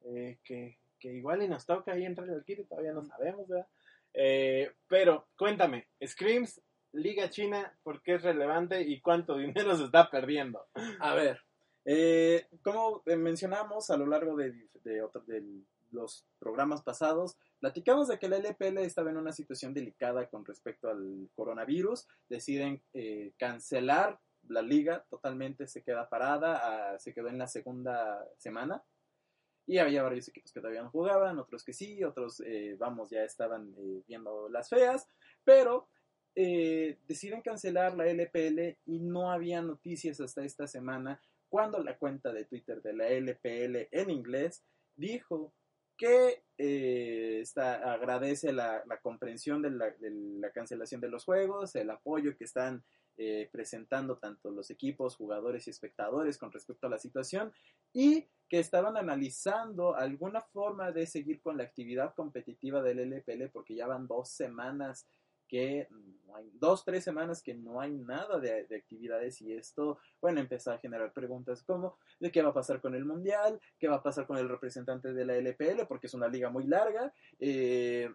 eh, que, que igual y nos toca ahí entrar al kit, todavía no sabemos, ¿verdad? Eh, pero cuéntame, Screams, Liga China, ¿por qué es relevante y cuánto dinero se está perdiendo? A ver, eh, como eh, mencionamos a lo largo de, los programas pasados, platicamos de que la LPL estaba en una situación delicada con respecto al coronavirus, deciden eh, cancelar la liga totalmente, se queda parada, a, se quedó en la segunda semana. Y había varios equipos que todavía no jugaban, otros que sí, otros, eh, vamos, ya estaban eh, viendo las feas, pero eh, deciden cancelar la LPL y no había noticias hasta esta semana cuando la cuenta de Twitter de la LPL en inglés dijo que eh, está, agradece la, comprensión de la, de la cancelación de los juegos, el apoyo que están eh, presentando tanto los equipos, jugadores y espectadores con respecto a la situación y que estaban analizando alguna forma de seguir con la actividad competitiva del LPL porque ya van dos semanas que hay, dos, tres semanas que no hay nada de, de, actividades y esto, bueno, empezó a generar preguntas como de qué va a pasar con el Mundial, qué va a pasar con el representante de la LPL, porque es una liga muy larga. Eh,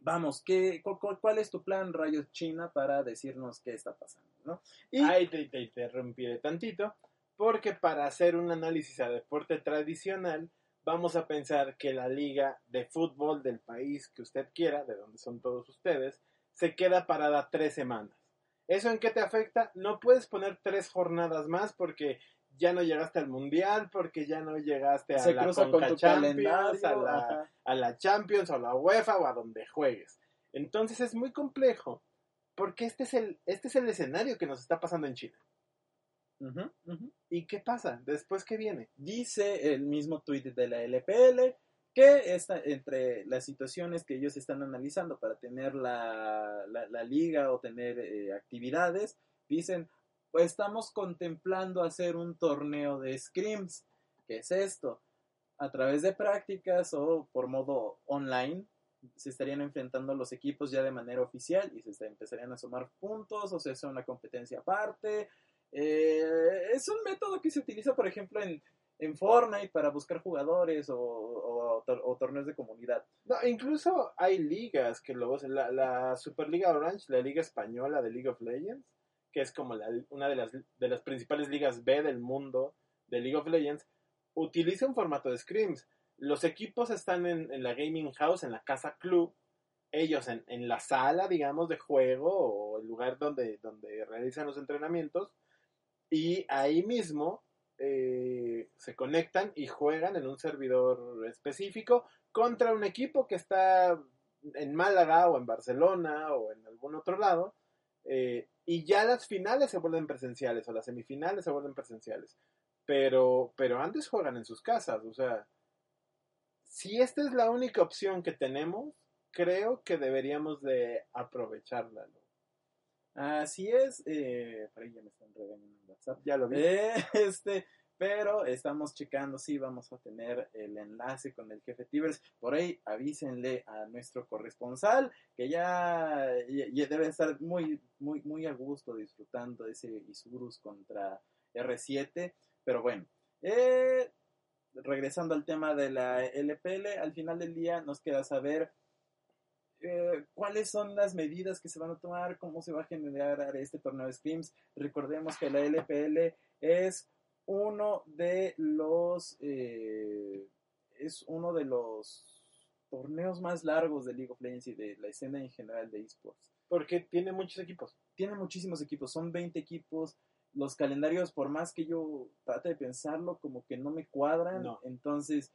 vamos, ¿qué, cuál, es tu plan, Rayos China, para decirnos qué está pasando? ¿no? Y, Ahí te, te interrumpiré tantito, porque para hacer un análisis a deporte tradicional, vamos a pensar que la liga de fútbol del país que usted quiera, de donde son todos ustedes, se queda parada tres semanas. ¿Eso en qué te afecta? No puedes poner tres jornadas más porque ya no llegaste al mundial, porque ya no llegaste a se la Conca Champions, a la, a la Champions o a la UEFA o a donde juegues. Entonces es muy complejo, porque este es el, este es el escenario que nos está pasando en China. ¿Y qué pasa? ¿Después qué viene? Dice el mismo tweet de la LPL que está entre las situaciones que ellos están analizando para tener la, la, la liga o tener eh, actividades, dicen, pues estamos contemplando hacer un torneo de scrims. ¿Qué es esto? A través de prácticas o por modo online, se estarían enfrentando los equipos ya de manera oficial y se empezarían a sumar puntos o se hace una competencia aparte. Eh, es un método que se utiliza, por ejemplo, en, en Fortnite para buscar jugadores o, o, torneos de comunidad. No, incluso hay ligas que luego, la, la Superliga Orange, la liga española de League of Legends, que es como la, una de las, de las principales ligas B del mundo de League of Legends, utiliza un formato de scrims. Los equipos están en, en la gaming house, en la casa club, ellos en, en, la sala, digamos, de juego o el lugar donde, donde realizan los entrenamientos, y ahí mismo eh, se conectan y juegan en un servidor específico contra un equipo que está en Málaga o en Barcelona o en algún otro lado. Eh, y ya las finales se vuelven presenciales o las semifinales se vuelven presenciales. Pero, pero antes juegan en sus casas. O sea, si esta es la única opción que tenemos, creo que deberíamos de aprovecharla. Así es, eh, por ahí ya me están regañando en WhatsApp. Ya lo vi. Eh, este, pero estamos checando si sí, vamos a tener el enlace con el jefe Tibers. Por ahí avísenle a nuestro corresponsal que ya, ya, ya, debe estar muy, muy, muy a gusto disfrutando de ese Isurus contra R7. Pero bueno, eh, regresando al tema de la LPL, al final del día nos queda saber eh, cuáles son las medidas que se van a tomar, cómo se va a generar este torneo de scrims. Recordemos que la LPL es uno de los eh, es uno de los torneos más largos de League of Legends y de la escena en general de esports. Porque tiene muchos equipos. Tiene muchísimos equipos, son 20 equipos. Los calendarios, por más que yo trate de pensarlo, como que no me cuadran. No. Entonces,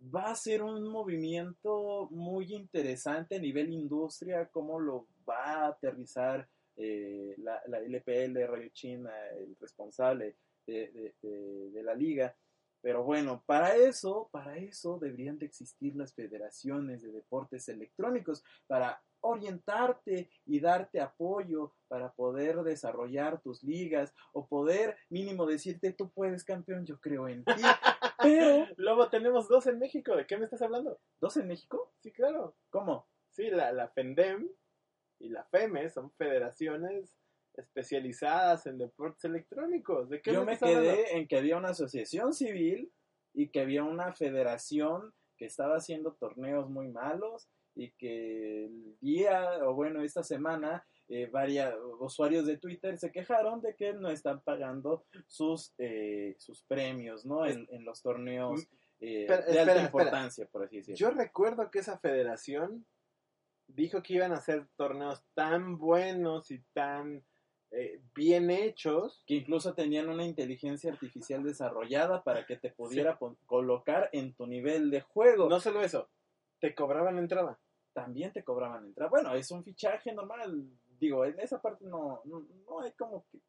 va a ser un movimiento muy interesante a nivel industria, cómo lo va a aterrizar eh, la, LPL, Radio China, el responsable de, de, la liga. Pero bueno, para eso, para eso deberían de existir las federaciones de deportes electrónicos, para orientarte y darte apoyo para poder desarrollar tus ligas o poder mínimo decirte tú puedes campeón, yo creo en ti. Pero luego tenemos dos en México, ¿de qué me estás hablando? ¿Dos en México? Sí, claro. ¿Cómo? Sí, la, la FENDEM y la FEME son federaciones especializadas en deportes electrónicos. ¿De qué yo me, me quedé hablando? en que había una asociación civil y que había una federación que estaba haciendo torneos muy malos y que el día, o bueno, esta semana, eh, varios usuarios de Twitter se quejaron de que no están pagando sus, eh, sus premios, ¿no? En, en los torneos eh, espera, de alta importancia, espera. por así decirlo. Yo recuerdo que esa federación dijo que iban a hacer torneos tan buenos y tan eh, bien hechos. Que incluso tenían una inteligencia artificial desarrollada para que te pudiera sí. colocar en tu nivel de juego. No solo eso, te cobraban entrada. También te cobraban entrada. Bueno, es un fichaje normal. Digo, en esa parte no, no, no hay como que.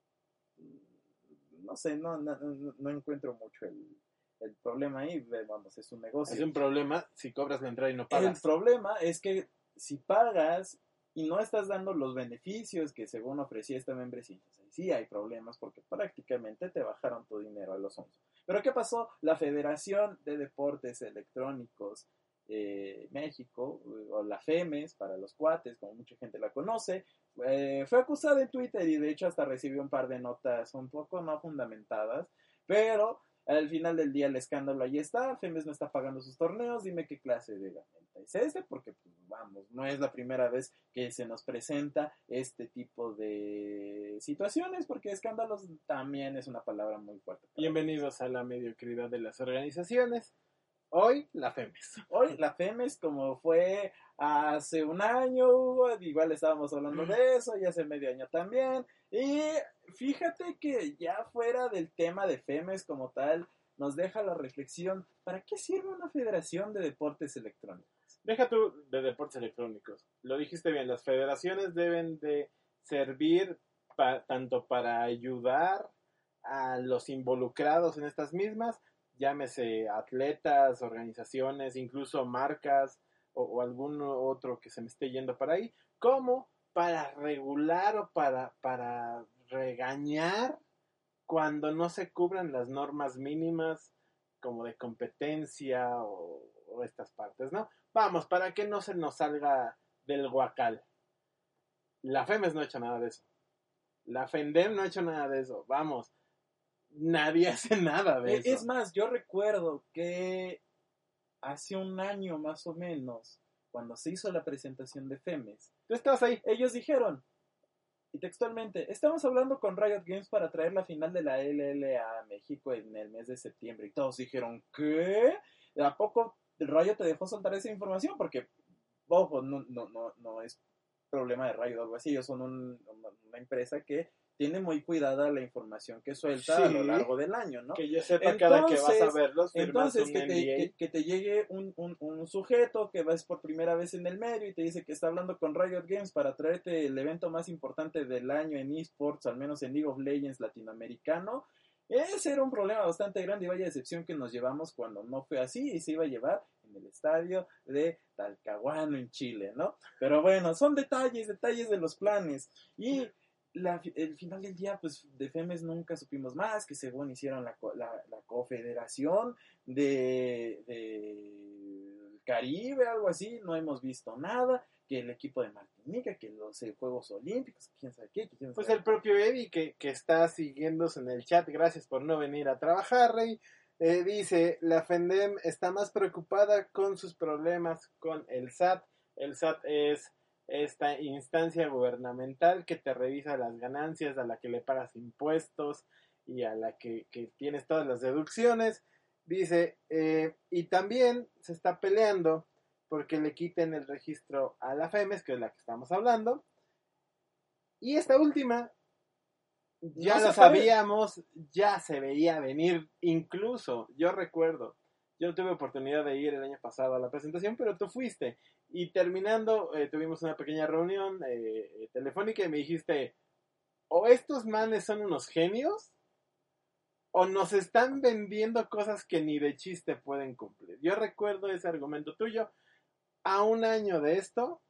No sé, no, no, no encuentro mucho el, el problema ahí, vamos, es un negocio. Es un problema si cobras la entrada y no El pagas. problema es que si pagas y no estás dando los beneficios que según ofrecía esta membresía, sí hay problemas porque prácticamente te bajaron tu dinero a los 11. Pero ¿qué pasó? La Federación de Deportes Electrónicos eh, México, o la FEMES para los cuates, como mucha gente la conoce, eh, fue acusada en Twitter y de hecho hasta recibió un par de notas un poco no fundamentadas, pero al final del día el escándalo ahí está, FEMES no está pagando sus torneos, dime qué clase de herramienta es ese, porque pues, vamos, no es la primera vez que se nos presenta este tipo de situaciones, porque escándalos también es una palabra muy fuerte. Bienvenidos a la mediocridad de las organizaciones. Hoy, la FEMES. Hoy la FEMES, como fue hace un año, Hugo, igual estábamos hablando de eso, y hace medio año también. Y fíjate que ya fuera del tema de FEMES como tal, nos deja la reflexión, ¿para qué sirve una federación de deportes electrónicos? Deja tú de deportes electrónicos. Lo dijiste bien, las federaciones deben de servir pa- tanto para ayudar a los involucrados en estas mismas, llámese atletas, organizaciones, incluso marcas o, algún otro que se me esté yendo para ahí, como para regular o para, para regañar cuando no se cubran las normas mínimas como de competencia o, o estas partes, ¿no? Vamos, para que no se nos salga del guacal. La FEMES no ha hecho nada de eso. La FENDEM no ha hecho nada de eso. Vamos, nadie hace nada de eso. Es más, yo recuerdo que hace un año más o menos, cuando se hizo la presentación de FEMES, Tú estabas ahí. ellos dijeron, y textualmente, estamos hablando con Riot Games para traer la final de la LLA a México en el mes de septiembre. Y todos dijeron, ¿qué? ¿A poco Riot te dejó soltar esa información? Porque, ojo, no, no, no, no es problema de Riot o algo así. Ellos son un- una empresa que tiene muy cuidada la información que suelta a lo largo del año, ¿no? Que yo sepa cada que vas a verlos, Entonces, un que te, que, que te llegue un, un- un sujeto que vas por primera vez en el medio y te dice que está hablando con Riot Games para traerte el evento más importante del año en esports, al menos en League of Legends latinoamericano. Ese era un problema bastante grande y vaya decepción que nos llevamos cuando no fue así y se iba a llevar en el estadio de Talcahuano en Chile, ¿no? Pero bueno, son detalles, detalles de los planes. Y la, el final del día, pues de FEMES nunca supimos más, que según hicieron la, la, la confederación de, de Caribe, algo así, no hemos visto nada, que el equipo de Martinica, que los eh, Juegos Olímpicos, quién sabe qué, quién Pues sabe el propio Eddie que, que está siguiéndose en el chat, gracias por no venir a trabajar, Rey. eh, dice, la FENDEM está más preocupada con sus problemas con el SAT. El SAT es esta instancia gubernamental que te revisa las ganancias, a la que le pagas impuestos y a la que, que tienes todas las deducciones. Dice, eh, y también se está peleando porque le quiten el registro a la FEMES, que es la que estamos hablando. Y esta última, ya No lo sabíamos, ya se veía venir, incluso, yo recuerdo, yo no tuve oportunidad de ir el año pasado a la presentación, pero tú fuiste. Y terminando, eh, tuvimos una pequeña reunión eh, eh, telefónica y me dijiste, o estos manes son unos genios, o nos están vendiendo cosas que ni de chiste pueden cumplir. Yo recuerdo ese argumento tuyo. A un año de esto,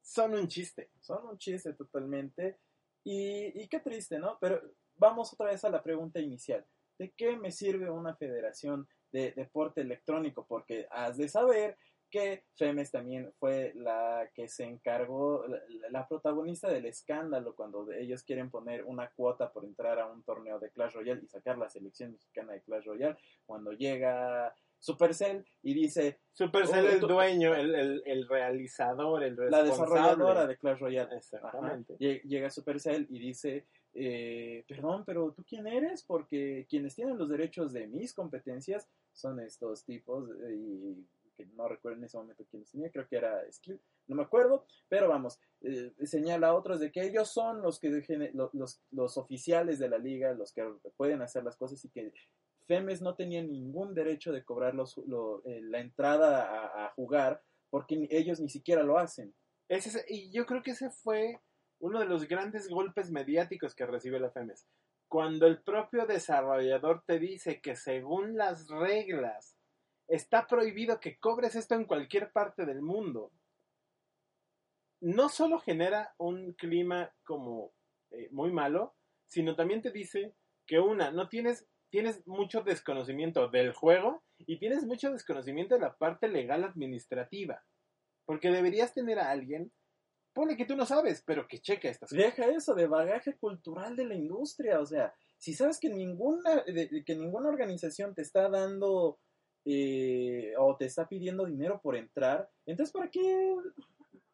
son un chiste. son un chiste totalmente. Y, y qué triste, ¿no? Pero vamos otra vez a la pregunta inicial. ¿De qué me sirve una federación de deporte electrónico? Porque has de saber que FEMES también fue la que se encargó, la, la protagonista del escándalo cuando ellos quieren poner una cuota por entrar a un torneo de Clash Royale y sacar la selección mexicana de Clash Royale, cuando llega Supercell y dice, Supercell Oh, el tú- dueño, el, el, el realizador, el la responsable. desarrolladora de Clash Royale, Exactamente. Ajá. Llega Supercell y dice, eh, perdón, pero ¿tú quién eres? Porque quienes tienen los derechos de mis competencias son estos tipos eh, y no recuerdo en ese momento quiénes tenía, creo que era Skill, no me acuerdo, pero vamos, eh, señala a otros de que ellos son los que los, los oficiales de la liga, los que pueden hacer las cosas y que FEMES no tenía ningún derecho de cobrar los- lo- eh, la entrada a, a jugar porque ellos ni siquiera lo hacen. Ese es- y yo creo que ese fue uno de los grandes golpes mediáticos que recibe la FEMES. cuando el propio desarrollador te dice que según las reglas está prohibido que cobres esto en cualquier parte del mundo, no solo genera un clima como eh, muy malo, sino también te dice que una, no tienes, tienes mucho desconocimiento del juego y tienes mucho desconocimiento de la parte legal administrativa. Porque deberías tener a alguien, pone que tú no sabes, pero que cheque estas cosas. Deja eso de bagaje cultural de la industria, o sea, si sabes que ninguna, que ninguna organización te está dando eh, o te está pidiendo dinero por entrar, entonces ¿para qué,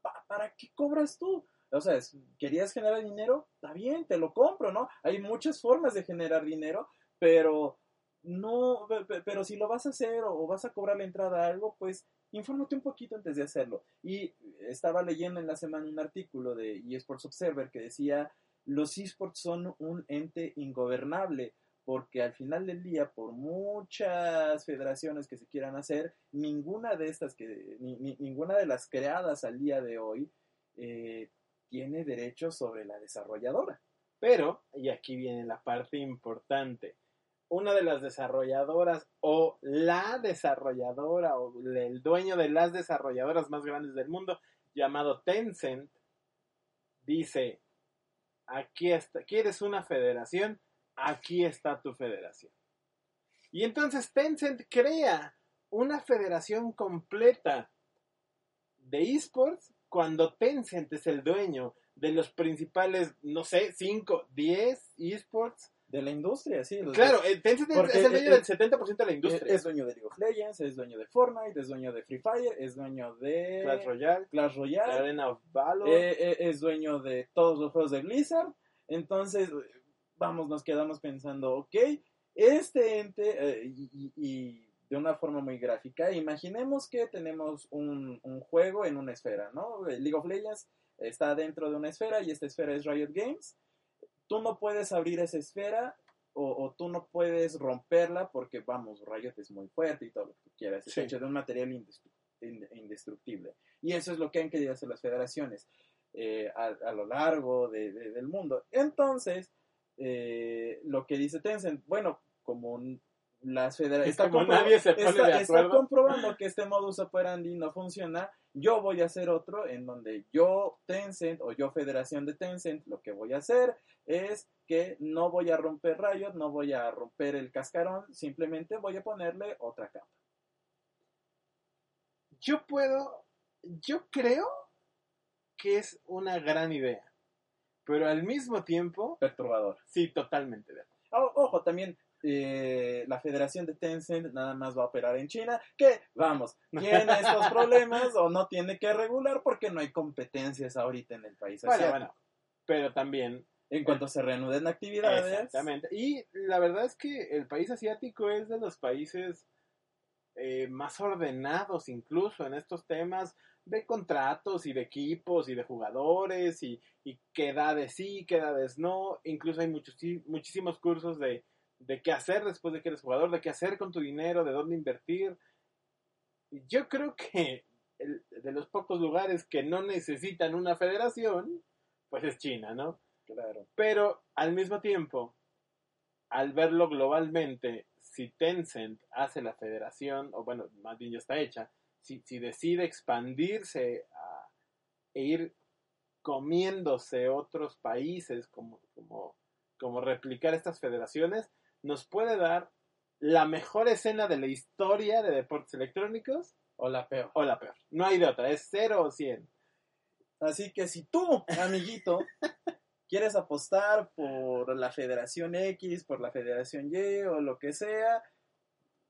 pa- para qué cobras tú? O sea, querías generar dinero, está bien, te lo compro, ¿no? Hay muchas formas de generar dinero, pero no, pe- pe- pero si lo vas a hacer o vas a cobrar la entrada a algo, pues infórmate un poquito antes de hacerlo. Y estaba leyendo en la semana un artículo de eSports Observer que decía, los esports son un ente ingobernable, porque al final del día, por muchas federaciones que se quieran hacer, ninguna de estas, que, ni- ni- ninguna de las creadas al día de hoy, eh, tiene derechos sobre la desarrolladora. Pero, y aquí viene la parte importante, una de las desarrolladoras o la desarrolladora o el dueño de las desarrolladoras más grandes del mundo, llamado Tencent, dice, aquí está, ¿quieres una federación? Aquí está tu federación. Y entonces Tencent crea una federación completa de esports cuando Tencent es el dueño de los principales, no sé, 5, 10 esports. De la industria, sí. Claro, el Tencent es- es el dueño el- del 70% de la industria. Es dueño de League of Legends, es dueño de Fortnite, es dueño de Free Fire, es dueño de Clash Royale, Clash Royale, Arena of Valor. eh, eh, es dueño de todos los juegos de Blizzard. Entonces, eh, vamos, nos quedamos pensando, ok, este ente, eh, y, de una forma muy gráfica, imaginemos que tenemos un, un juego en una esfera, ¿no? El League of Legends está dentro de una esfera y esta esfera es Riot Games. Tú no puedes abrir esa esfera o, o tú no puedes romperla porque, vamos, Riot es muy fuerte y todo lo que quieras. Es Sí. hecho de un material indestru- inde- indestructible. Y eso es lo que han querido hacer las federaciones eh, a, a lo largo de- de- del mundo. Entonces, eh, lo que dice Tencent, bueno, como las federaciones... acuerdo. comprobando que este modus operandi no funciona, yo voy a hacer otro en donde yo, Tencent, o yo, Federación de Tencent, lo que voy a hacer es que no voy a romper Riot, no voy a romper el cascarón, simplemente voy a ponerle otra capa. Yo puedo, yo creo que es una gran idea, pero al mismo tiempo, Perturbador. sí, totalmente. O- ojo, también eh, la Federación de Tencent nada más va a operar en China, que vamos, tiene estos problemas o no tiene que regular porque no hay competencias ahorita en el país Bueno, pero también En cuanto se reanuden actividades, Exactamente. Y la verdad es que el país asiático es de los países eh, más ordenados incluso en estos temas de contratos y de equipos y de jugadores y, y qué edades sí, qué edades no. Incluso hay muchos, muchísimos cursos de, de qué hacer después de que eres jugador, de qué hacer con tu dinero, de dónde invertir. Yo creo que el- de los pocos lugares que no necesitan una federación, pues es China, ¿no? claro. Pero al mismo tiempo, al verlo globalmente, si Tencent hace la federación, o bueno, más bien ya está hecha, si, si decide expandirse a, e ir comiéndose otros países, como, como, como replicar estas federaciones, nos puede dar la mejor escena de la historia de deportes electrónicos O la peor. o la peor. No hay de otra, es 0 o 100. Así que si tú, amiguito, quieres apostar por la Federación X, por la Federación Y o lo que sea,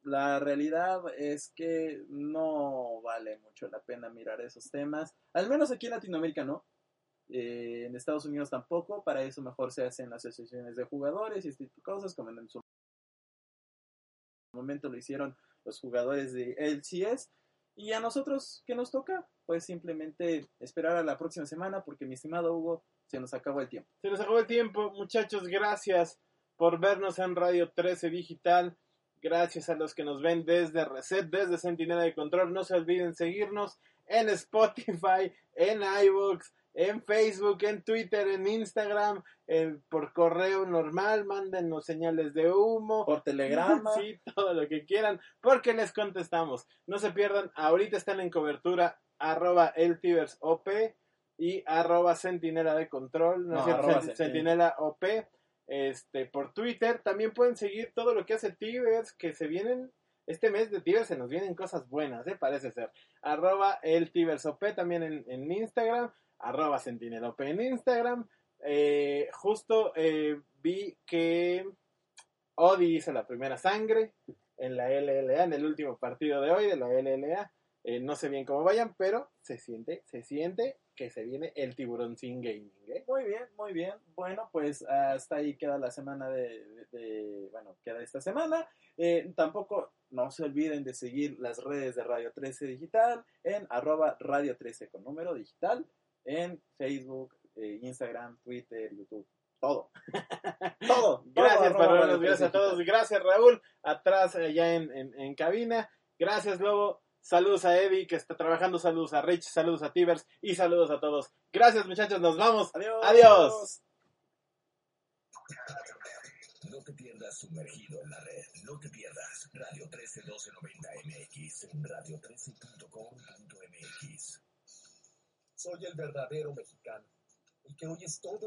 la realidad es que no vale mucho la pena mirar esos temas. Al menos aquí en Latinoamérica no. Eh, en Estados Unidos tampoco. Para eso mejor se hacen asociaciones de jugadores y este tipo de cosas, como en su momento lo hicieron los jugadores de LCS. Y a nosotros, ¿qué nos toca? Pues simplemente esperar a la próxima semana porque mi estimado Hugo, se nos acabó el tiempo. Se nos acabó el tiempo, muchachos. Gracias por vernos en Radio 13 Digital. Gracias a los que nos ven desde Reset, desde Centinela de Control. No se olviden seguirnos en Spotify, en iVoox, en Facebook, en Twitter, en Instagram, en- por correo normal, mándenos señales de humo. Por telegrama. Sí, todo lo que quieran, porque les contestamos. No se pierdan, ahorita están en cobertura arroba eltiversop y arroba centinela de control, no, No, es cierto, arroba centinela op, este, por Twitter. También pueden seguir todo lo que hace Tivers, que se vienen, este mes de Tivers se nos vienen cosas buenas, ¿eh? parece ser. Arroba eltiversop también en, Instagram, arroba centinelop en Instagram. Eh, justo eh, vi que Odi hizo la primera sangre en la LLA, en el último partido de hoy de la LLA. Eh, no sé bien cómo vayan, pero se siente, se siente que se viene el tiburón sin gaming. ¿eh? Muy bien, muy bien. Bueno, pues hasta ahí queda la semana de, de- de- bueno, queda esta semana. Eh, tampoco no se olviden de seguir las redes de Radio 13 Digital en arroba Radio 13 con número digital en Facebook, eh, Instagram, Twitter, YouTube, todo. todo. Gracias, 13 gracias a todos. Digital. Gracias, Raúl, atrás allá en, en, en cabina. Gracias, Lobo. Saludos a Eddie, que está trabajando. Saludos a Rich, saludos a Tivers y saludos a todos. Gracias, muchachos. Nos vamos. Adiós. Adiós. No te pierdas sumergido en la red. No te pierdas Radio 13 1290 MX en radio13.com.mx. Soy el verdadero mexicano, el que hoy es todo